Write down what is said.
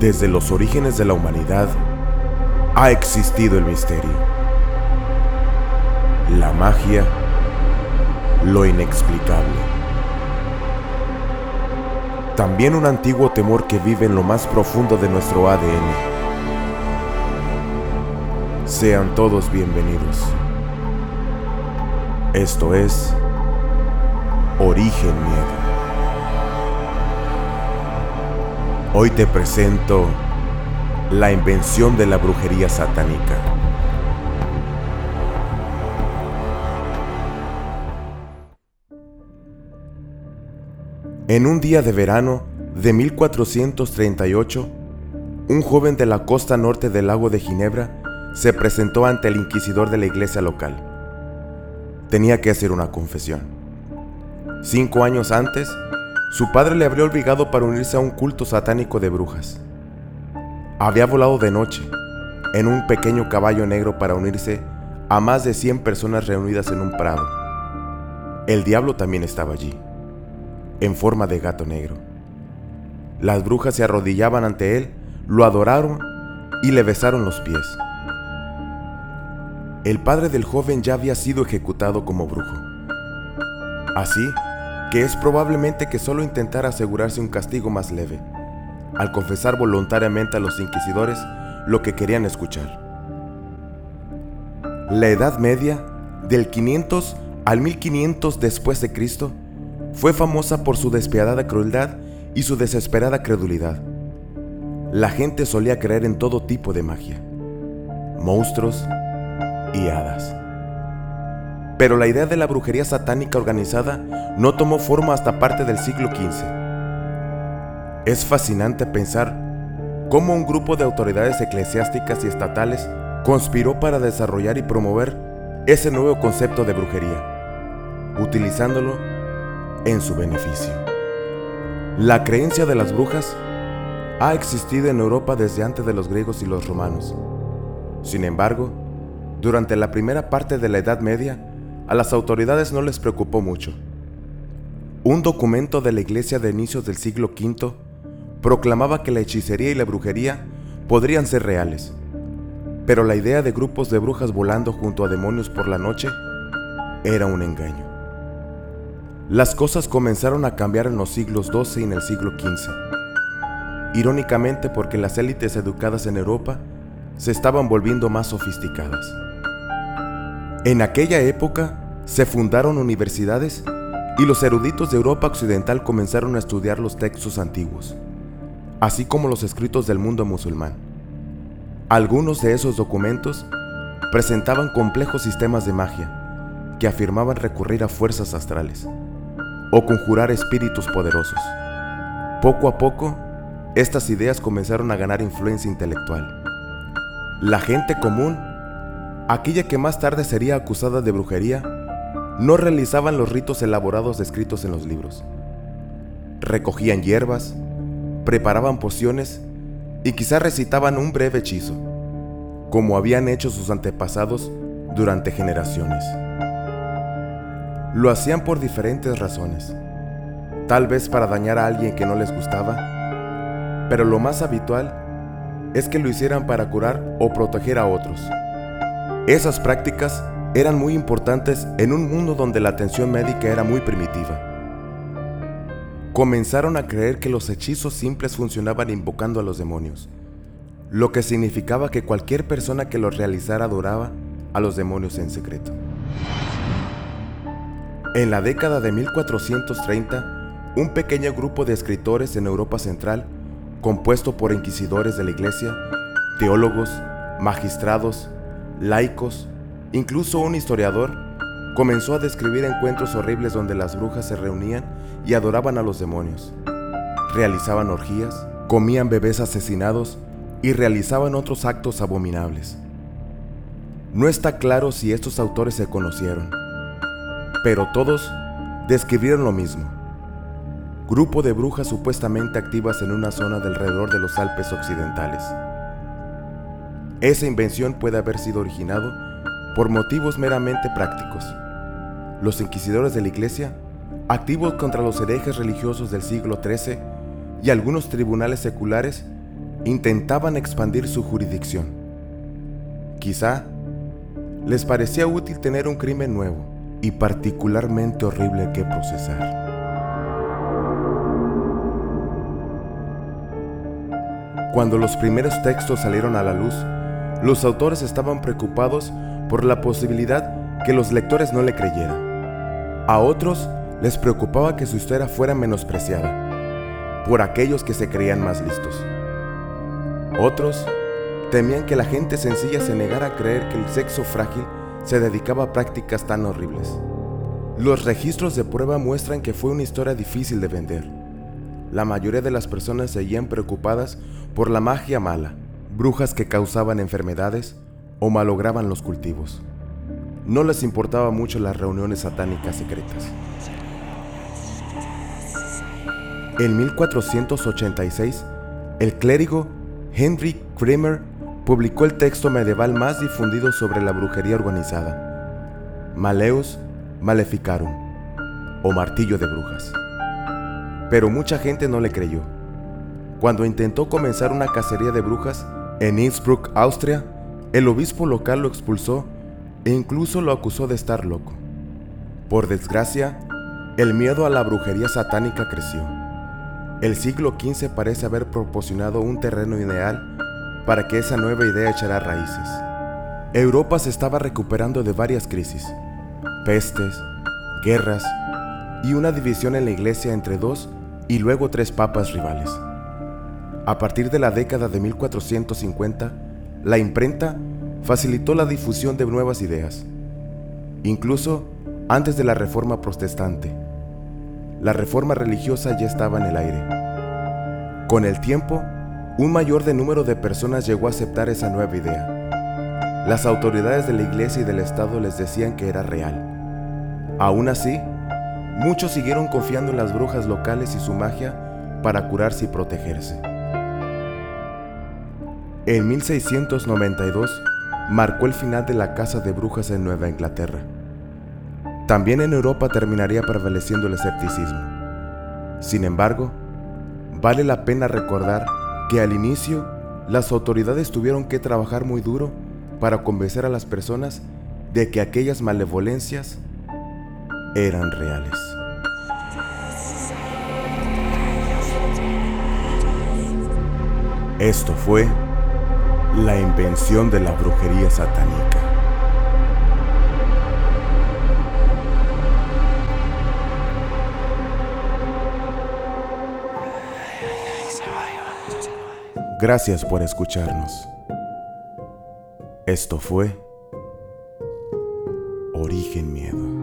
Desde los orígenes de la humanidad ha existido el misterio, la magia, lo inexplicable. También un antiguo temor que vive en lo más profundo de nuestro ADN. Sean todos bienvenidos. Esto es Origen Miedo. Hoy te presento la invención de la brujería satánica. En un día de verano de 1438, un joven de la costa norte del lago de Ginebra se presentó ante el inquisidor de la iglesia local. Tenía que hacer una confesión. Cinco años antes, su padre le habría obligado para unirse a un culto satánico de brujas. Había volado de noche en un pequeño caballo negro para unirse a más de 100 personas reunidas en un prado. El diablo también estaba allí, en forma de gato negro. Las brujas se arrodillaban ante él, lo adoraron y le besaron los pies. El padre del joven ya había sido ejecutado como brujo. Así, que es probablemente que solo intentara asegurarse un castigo más leve, al confesar voluntariamente a los inquisidores lo que querían escuchar. La Edad Media, del 500 al 1500 después de Cristo, fue famosa por su despiadada crueldad y su desesperada credulidad. La gente solía creer en todo tipo de magia, monstruos y hadas. Pero la idea de la brujería satánica organizada no tomó forma hasta parte del siglo XV. Es fascinante pensar cómo un grupo de autoridades eclesiásticas y estatales conspiró para desarrollar y promover ese nuevo concepto de brujería, utilizándolo en su beneficio. La creencia de las brujas ha existido en Europa desde antes de los griegos y los romanos. Sin embargo, durante la primera parte de la Edad Media, a las autoridades no les preocupó mucho. Un documento de la iglesia de inicios del siglo V proclamaba que la hechicería y la brujería podrían ser reales, pero la idea de grupos de brujas volando junto a demonios por la noche era un engaño. Las cosas comenzaron a cambiar en los siglos XII y en el siglo XV, irónicamente porque las élites educadas en Europa se estaban volviendo más sofisticadas. En aquella época se fundaron universidades y los eruditos de Europa Occidental comenzaron a estudiar los textos antiguos, así como los escritos del mundo musulmán. Algunos de esos documentos presentaban complejos sistemas de magia que afirmaban recurrir a fuerzas astrales o conjurar espíritus poderosos. Poco a poco, estas ideas comenzaron a ganar influencia intelectual. La gente común aquella que más tarde sería acusada de brujería, no realizaban los ritos elaborados descritos en los libros. Recogían hierbas, preparaban pociones y quizá recitaban un breve hechizo, como habían hecho sus antepasados durante generaciones. Lo hacían por diferentes razones, tal vez para dañar a alguien que no les gustaba, pero lo más habitual es que lo hicieran para curar o proteger a otros. Esas prácticas eran muy importantes en un mundo donde la atención médica era muy primitiva. Comenzaron a creer que los hechizos simples funcionaban invocando a los demonios, lo que significaba que cualquier persona que los realizara adoraba a los demonios en secreto. En la década de 1430, un pequeño grupo de escritores en Europa Central, compuesto por inquisidores de la iglesia, teólogos, magistrados, laicos, incluso un historiador, comenzó a describir encuentros horribles donde las brujas se reunían y adoraban a los demonios. Realizaban orgías, comían bebés asesinados y realizaban otros actos abominables. No está claro si estos autores se conocieron, pero todos describieron lo mismo. Grupo de brujas supuestamente activas en una zona del alrededor de los Alpes occidentales. Esa invención puede haber sido originado por motivos meramente prácticos. Los inquisidores de la Iglesia, activos contra los herejes religiosos del siglo XIII y algunos tribunales seculares, intentaban expandir su jurisdicción. Quizá les parecía útil tener un crimen nuevo y particularmente horrible que procesar. Cuando los primeros textos salieron a la luz, los autores estaban preocupados por la posibilidad que los lectores no le creyeran. A otros les preocupaba que su historia fuera menospreciada por aquellos que se creían más listos. Otros temían que la gente sencilla se negara a creer que el sexo frágil se dedicaba a prácticas tan horribles. Los registros de prueba muestran que fue una historia difícil de vender. La mayoría de las personas seguían preocupadas por la magia mala, brujas que causaban enfermedades o malograban los cultivos. No les importaba mucho las reuniones satánicas secretas. En 1486, el clérigo Henry Kramer publicó el texto medieval más difundido sobre la brujería organizada, Maleus Maleficarum, o Martillo de Brujas. Pero mucha gente no le creyó. Cuando intentó comenzar una cacería de brujas en Innsbruck, Austria, el obispo local lo expulsó e incluso lo acusó de estar loco. Por desgracia, el miedo a la brujería satánica creció. El siglo XV parece haber proporcionado un terreno ideal para que esa nueva idea echara raíces. Europa se estaba recuperando de varias crisis, pestes, guerras y una división en la iglesia entre dos y luego tres papas rivales. A partir de la década de 1450, la imprenta facilitó la difusión de nuevas ideas, incluso antes de la reforma protestante. La reforma religiosa ya estaba en el aire. Con el tiempo, un mayor de número de personas llegó a aceptar esa nueva idea. Las autoridades de la iglesia y del Estado les decían que era real. Aún así, muchos siguieron confiando en las brujas locales y su magia para curarse y protegerse. En 1692 marcó el final de la caza de brujas en Nueva Inglaterra. También en Europa terminaría prevaleciendo el escepticismo. Sin embargo, vale la pena recordar que al inicio las autoridades tuvieron que trabajar muy duro para convencer a las personas de que aquellas malevolencias eran reales. Esto fue la invención de la brujería satánica. Gracias por escucharnos. Esto fue Origen Miedo.